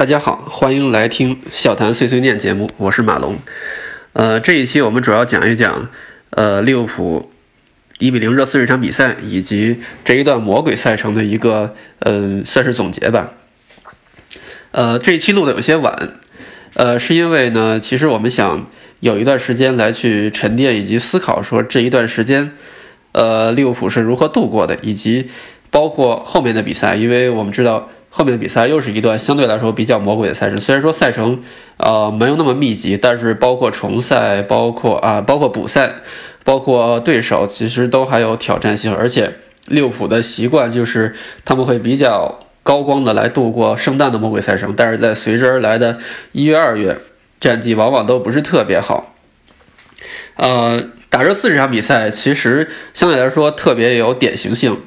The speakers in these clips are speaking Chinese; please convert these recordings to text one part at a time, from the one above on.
大家好，欢迎来听笑谈碎碎念节目，我是马龙。呃，这一期我们主要讲一讲，呃，利物浦一比零热刺这场比赛，以及这一段魔鬼赛程的一个，呃，算是总结吧。呃，这一期录的有些晚，呃，是因为呢，其实我们想有一段时间来去沉淀以及思考，说这一段时间，呃，利物浦是如何度过的，以及包括后面的比赛，因为我们知道。后面的比赛又是一段相对来说比较魔鬼的赛程，虽然说赛程，呃，没有那么密集，但是包括重赛，包括啊，包括补赛，包括对手，其实都还有挑战性。而且利物浦的习惯就是他们会比较高光的来度过圣诞的魔鬼赛程，但是在随之而来的一月、二月，战绩往往都不是特别好。呃，打热刺这场比赛其实相对来说特别有典型性。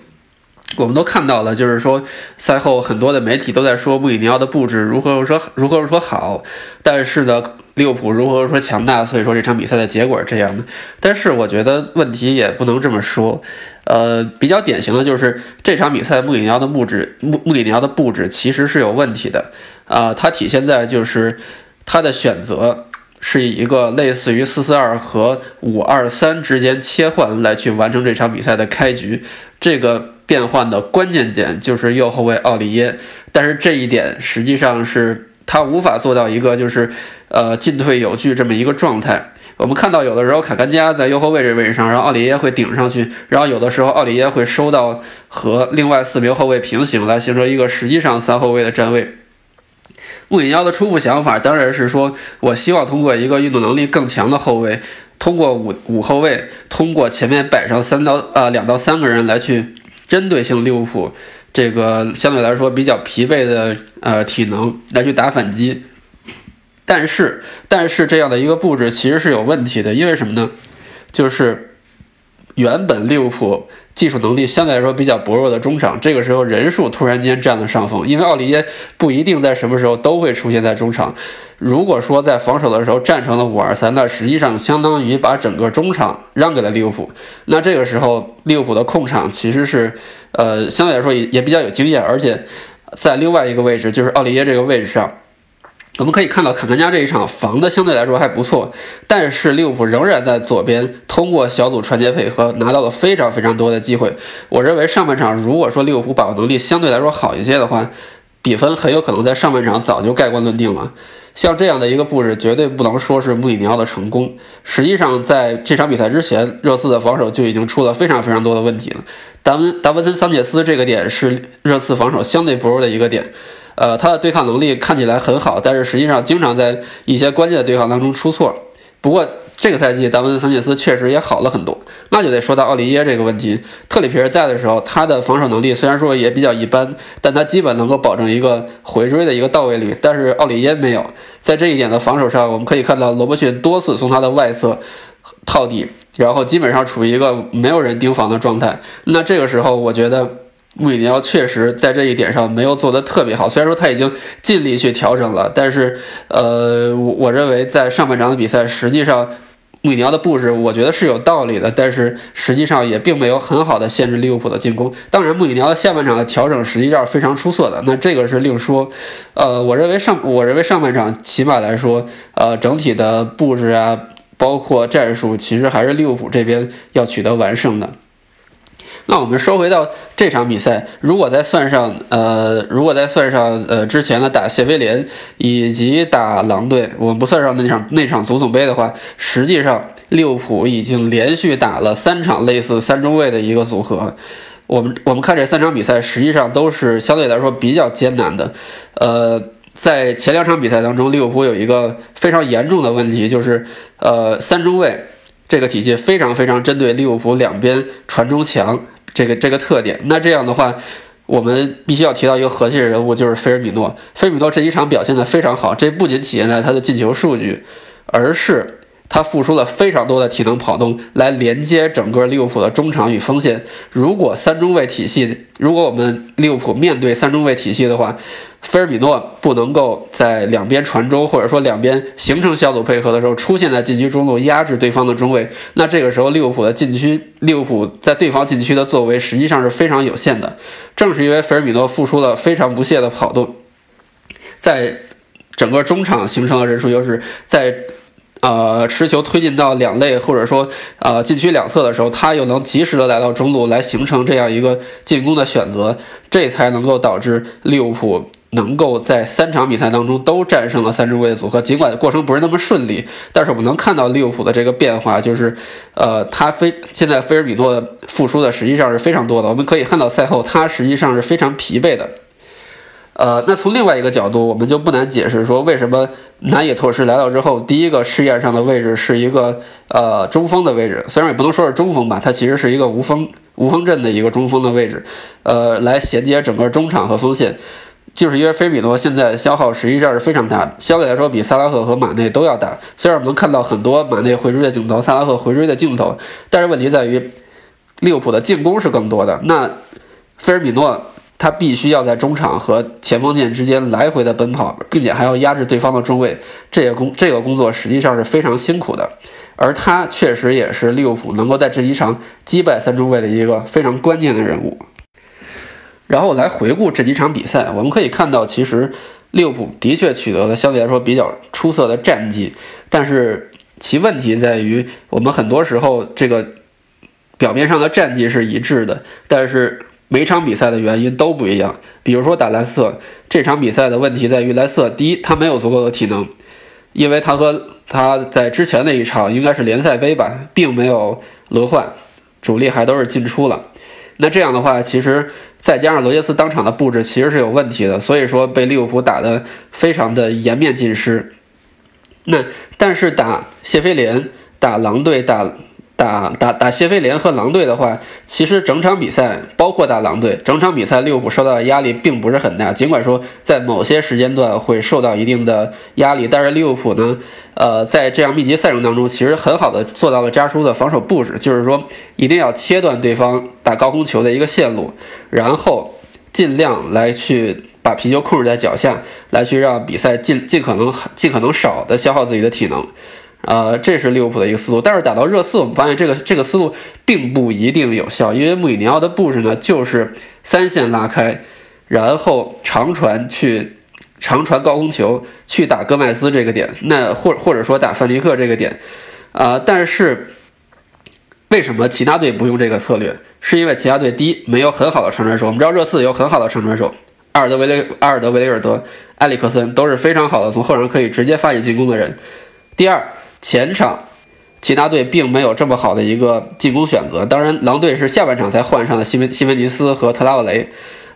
我们都看到了，就是说赛后很多的媒体都在说穆里尼奥的布置如何如何如何如何好，但是呢，利物浦如何如何强大，所以说这场比赛的结果是这样的。但是我觉得问题也不能这么说，呃，比较典型的就是这场比赛穆里尼奥的布置，穆穆里尼奥的布置其实是有问题的啊，它体现在就是他的选择是以一个类似于四四二和五二三之间切换来去完成这场比赛的开局，这个。变换的关键点就是右后卫奥里耶，但是这一点实际上是他无法做到一个就是呃进退有据这么一个状态。我们看到有的时候卡甘加在右后卫这位置上，然后奥里耶会顶上去，然后有的时候奥里耶会收到和另外四名后卫平行，来形成一个实际上三后卫的站位。穆里尼奥的初步想法当然是说，我希望通过一个运动能力更强的后卫，通过五五后卫，通过前面摆上三到呃两到三个人来去。针对性利物浦这个相对来说比较疲惫的呃体能来去打反击，但是但是这样的一个布置其实是有问题的，因为什么呢？就是原本利物浦。技术能力相对来说比较薄弱的中场，这个时候人数突然间占了上风，因为奥利耶不一定在什么时候都会出现在中场。如果说在防守的时候战成了五二三，那实际上相当于把整个中场让给了利物浦。那这个时候利物浦的控场其实是，呃，相对来说也也比较有经验，而且在另外一个位置，就是奥利耶这个位置上。我们可以看到，坎特加这一场防的相对来说还不错，但是利物浦仍然在左边通过小组传接配合拿到了非常非常多的机会。我认为上半场如果说利物浦把握能力相对来说好一些的话，比分很有可能在上半场早就盖棺论定了。像这样的一个布置，绝对不能说是穆里尼奥的成功。实际上，在这场比赛之前，热刺的防守就已经出了非常非常多的问题了。达文达文森桑切斯这个点是热刺防守相对薄弱的一个点。呃，他的对抗能力看起来很好，但是实际上经常在一些关键的对抗当中出错。不过这个赛季达文森·桑切斯确实也好了很多，那就得说到奥利耶这个问题。特里皮尔在的时候，他的防守能力虽然说也比较一般，但他基本能够保证一个回追的一个到位率。但是奥里耶没有，在这一点的防守上，我们可以看到罗伯逊多次从他的外侧套底，然后基本上处于一个没有人盯防的状态。那这个时候，我觉得。穆里尼奥确实在这一点上没有做得特别好，虽然说他已经尽力去调整了，但是，呃，我我认为在上半场的比赛，实际上穆里尼奥的布置我觉得是有道理的，但是实际上也并没有很好的限制利物浦的进攻。当然，穆里尼奥下半场的调整实际上是非常出色的，那这个是另说。呃，我认为上我认为上半场起码来说，呃，整体的布置啊，包括战术，其实还是利物浦这边要取得完胜的。那我们说回到这场比赛，如果再算上呃，如果再算上呃之前的打谢菲联以及打狼队，我们不算上那场那场足总杯的话，实际上利物浦已经连续打了三场类似三中卫的一个组合。我们我们看这三场比赛，实际上都是相对来说比较艰难的。呃，在前两场比赛当中，利物浦有一个非常严重的问题，就是呃三中卫这个体系非常非常针对利物浦两边传中强。这个这个特点，那这样的话，我们必须要提到一个核心人物，就是菲尔米诺。菲尔米诺这一场表现的非常好，这不仅体现在他的进球数据，而是。他付出了非常多的体能跑动来连接整个利物浦的中场与锋线。如果三中卫体系，如果我们利物浦面对三中卫体系的话，菲尔米诺不能够在两边传中，或者说两边形成小组配合的时候出现在禁区中路压制对方的中卫，那这个时候利物浦的禁区，利物浦在对方禁区的作为实际上是非常有限的。正是因为菲尔米诺付出了非常不懈的跑动。在整个中场形成的人数优势，在呃持球推进到两类或者说呃禁区两侧的时候，他又能及时的来到中路来形成这样一个进攻的选择，这才能够导致利物浦。能够在三场比赛当中都战胜了三中卫的组合，尽管过程不是那么顺利，但是我们能看到利物浦的这个变化，就是，呃，他非现在菲尔米诺复出的实际上是非常多的。我们可以看到赛后他实际上是非常疲惫的。呃，那从另外一个角度，我们就不难解释说，为什么南野拓实来到之后，第一个试验上的位置是一个呃中锋的位置，虽然也不能说是中锋吧，它其实是一个无锋无锋阵的一个中锋的位置，呃，来衔接整个中场和锋线。就是因为菲比诺现在消耗实际上是非常大的，相对来说比萨拉赫和马内都要大。虽然我们能看到很多马内回追的镜头，萨拉赫回追的镜头，但是问题在于利物浦的进攻是更多的。那菲尔米诺他必须要在中场和前锋线之间来回的奔跑，并且还要压制对方的中卫，这个工这个工作实际上是非常辛苦的。而他确实也是利物浦能够在这一场击败三中卫的一个非常关键的人物。然后来回顾这几场比赛，我们可以看到，其实利物浦的确取得了相对来说比较出色的战绩，但是其问题在于，我们很多时候这个表面上的战绩是一致的，但是每场比赛的原因都不一样。比如说打莱斯特这场比赛的问题在于，莱斯特第一他没有足够的体能，因为他和他在之前那一场应该是联赛杯吧，并没有轮换，主力还都是进出了。那这样的话，其实再加上罗杰斯当场的布置，其实是有问题的，所以说被利物浦打得非常的颜面尽失。那但是打谢菲联、打狼队、打。打打打谢菲联和狼队的话，其实整场比赛，包括打狼队，整场比赛利物浦受到的压力并不是很大。尽管说在某些时间段会受到一定的压力，但是利物浦呢，呃，在这样密集赛程当中，其实很好的做到了扎叔的防守布置，就是说一定要切断对方打高空球的一个线路，然后尽量来去把皮球控制在脚下，来去让比赛尽尽可能尽可能少的消耗自己的体能。呃，这是利物浦的一个思路，但是打到热刺，我们发现这个这个思路并不一定有效，因为穆里尼奥的布置呢，就是三线拉开，然后长传去长传高空球去打戈麦斯这个点，那或或者说打范迪克这个点，啊，但是为什么其他队不用这个策略？是因为其他队第一没有很好的长传手，我们知道热刺有很好的长传手，阿尔德维雷阿尔德维雷尔德、埃里克森都是非常好的从后场可以直接发起进攻的人，第二。前场，其他队并没有这么好的一个进攻选择。当然，狼队是下半场才换上的西门西门尼斯和特拉沃雷，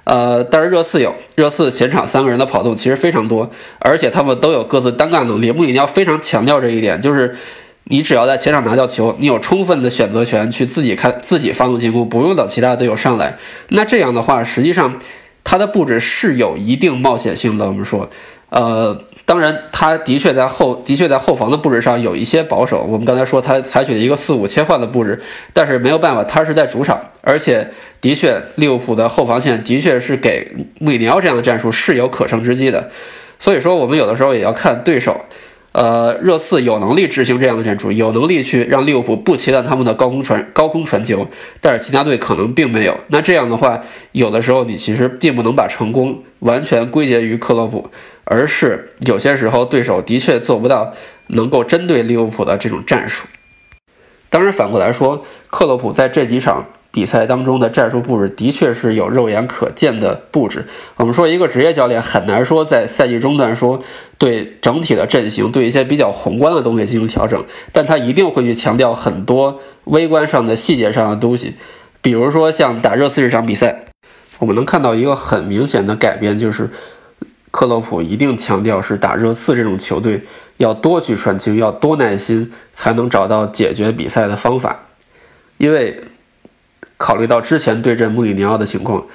呃，但是热刺有热刺前场三个人的跑动其实非常多，而且他们都有各自单干能力。穆里尼奥非常强调这一点，就是你只要在前场拿到球，你有充分的选择权去自己看自己发动进攻，不用等其他队友上来。那这样的话，实际上他的布置是有一定冒险性的。我们说。呃，当然，他的确在后的确在后防的布置上有一些保守。我们刚才说他采取了一个四五切换的布置，但是没有办法，他是在主场，而且的确利物浦的后防线的确是给穆里尼奥这样的战术是有可乘之机的。所以说，我们有的时候也要看对手。呃，热刺有能力执行这样的战术，有能力去让利物浦不切断他们的高空传高空传球，但是其他队可能并没有。那这样的话，有的时候你其实并不能把成功完全归结于克洛普。而是有些时候对手的确做不到能够针对利物浦的这种战术。当然，反过来说，克洛普在这几场比赛当中的战术布置的确是有肉眼可见的布置。我们说，一个职业教练很难说在赛季中段说对整体的阵型、对一些比较宏观的东西进行调整，但他一定会去强调很多微观上的细节上的东西。比如说，像打热刺这场比赛，我们能看到一个很明显的改变，就是。克洛普一定强调是打热刺这种球队要多去传球，要多耐心，才能找到解决比赛的方法。因为考虑到之前对阵穆里尼奥的情况，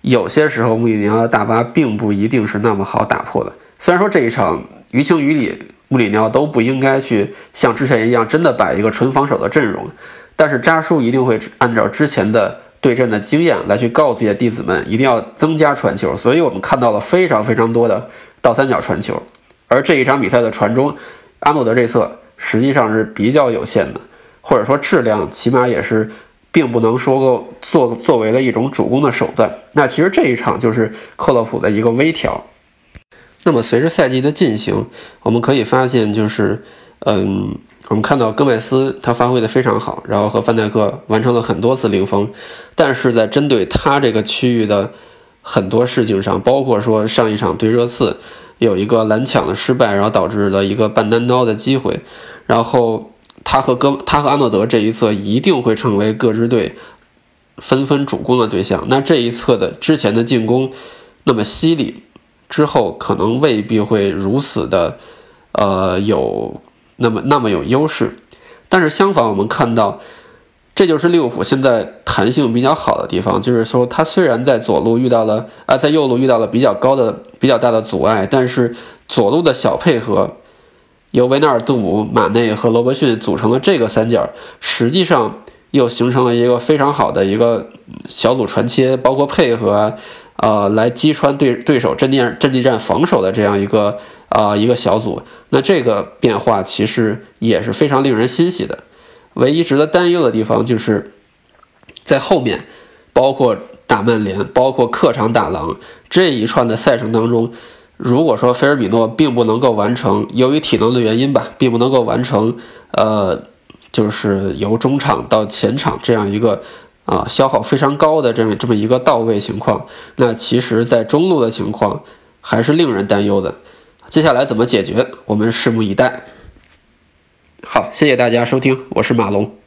有些时候穆里尼奥的大巴并不一定是那么好打破的。虽然说这一场于情于理，穆里尼奥都不应该去像之前一样真的摆一个纯防守的阵容，但是扎叔一定会按照之前的。对阵的经验来去告诉一些弟子们，一定要增加传球。所以我们看到了非常非常多的倒三角传球，而这一场比赛的传中，阿诺德这侧实际上是比较有限的，或者说质量起码也是并不能说够作作为了一种主攻的手段。那其实这一场就是克洛普的一个微调。那么随着赛季的进行，我们可以发现，就是嗯，我们看到戈麦斯他发挥的非常好，然后和范戴克完成了很多次零封，但是在针对他这个区域的很多事情上，包括说上一场对热刺有一个拦抢的失败，然后导致了一个半单刀的机会，然后他和戈他和阿诺德这一侧一定会成为各支队纷纷主攻的对象。那这一侧的之前的进攻那么犀利，之后可能未必会如此的呃有那么那么有优势。但是相反，我们看到。这就是利物浦现在弹性比较好的地方，就是说他虽然在左路遇到了啊，在右路遇到了比较高的、比较大的阻碍，但是左路的小配合，由维纳尔杜姆、马内和罗伯逊组成了这个三角，实际上又形成了一个非常好的一个小组传切，包括配合，呃，来击穿对对手阵地阵地战防守的这样一个啊一个小组。那这个变化其实也是非常令人欣喜的。唯一值得担忧的地方就是在后面，包括打曼联，包括客场打狼这一串的赛程当中，如果说菲尔米诺并不能够完成，由于体能的原因吧，并不能够完成，呃，就是由中场到前场这样一个啊消耗非常高的这么这么一个到位情况，那其实，在中路的情况还是令人担忧的。接下来怎么解决，我们拭目以待。好，谢谢大家收听，我是马龙。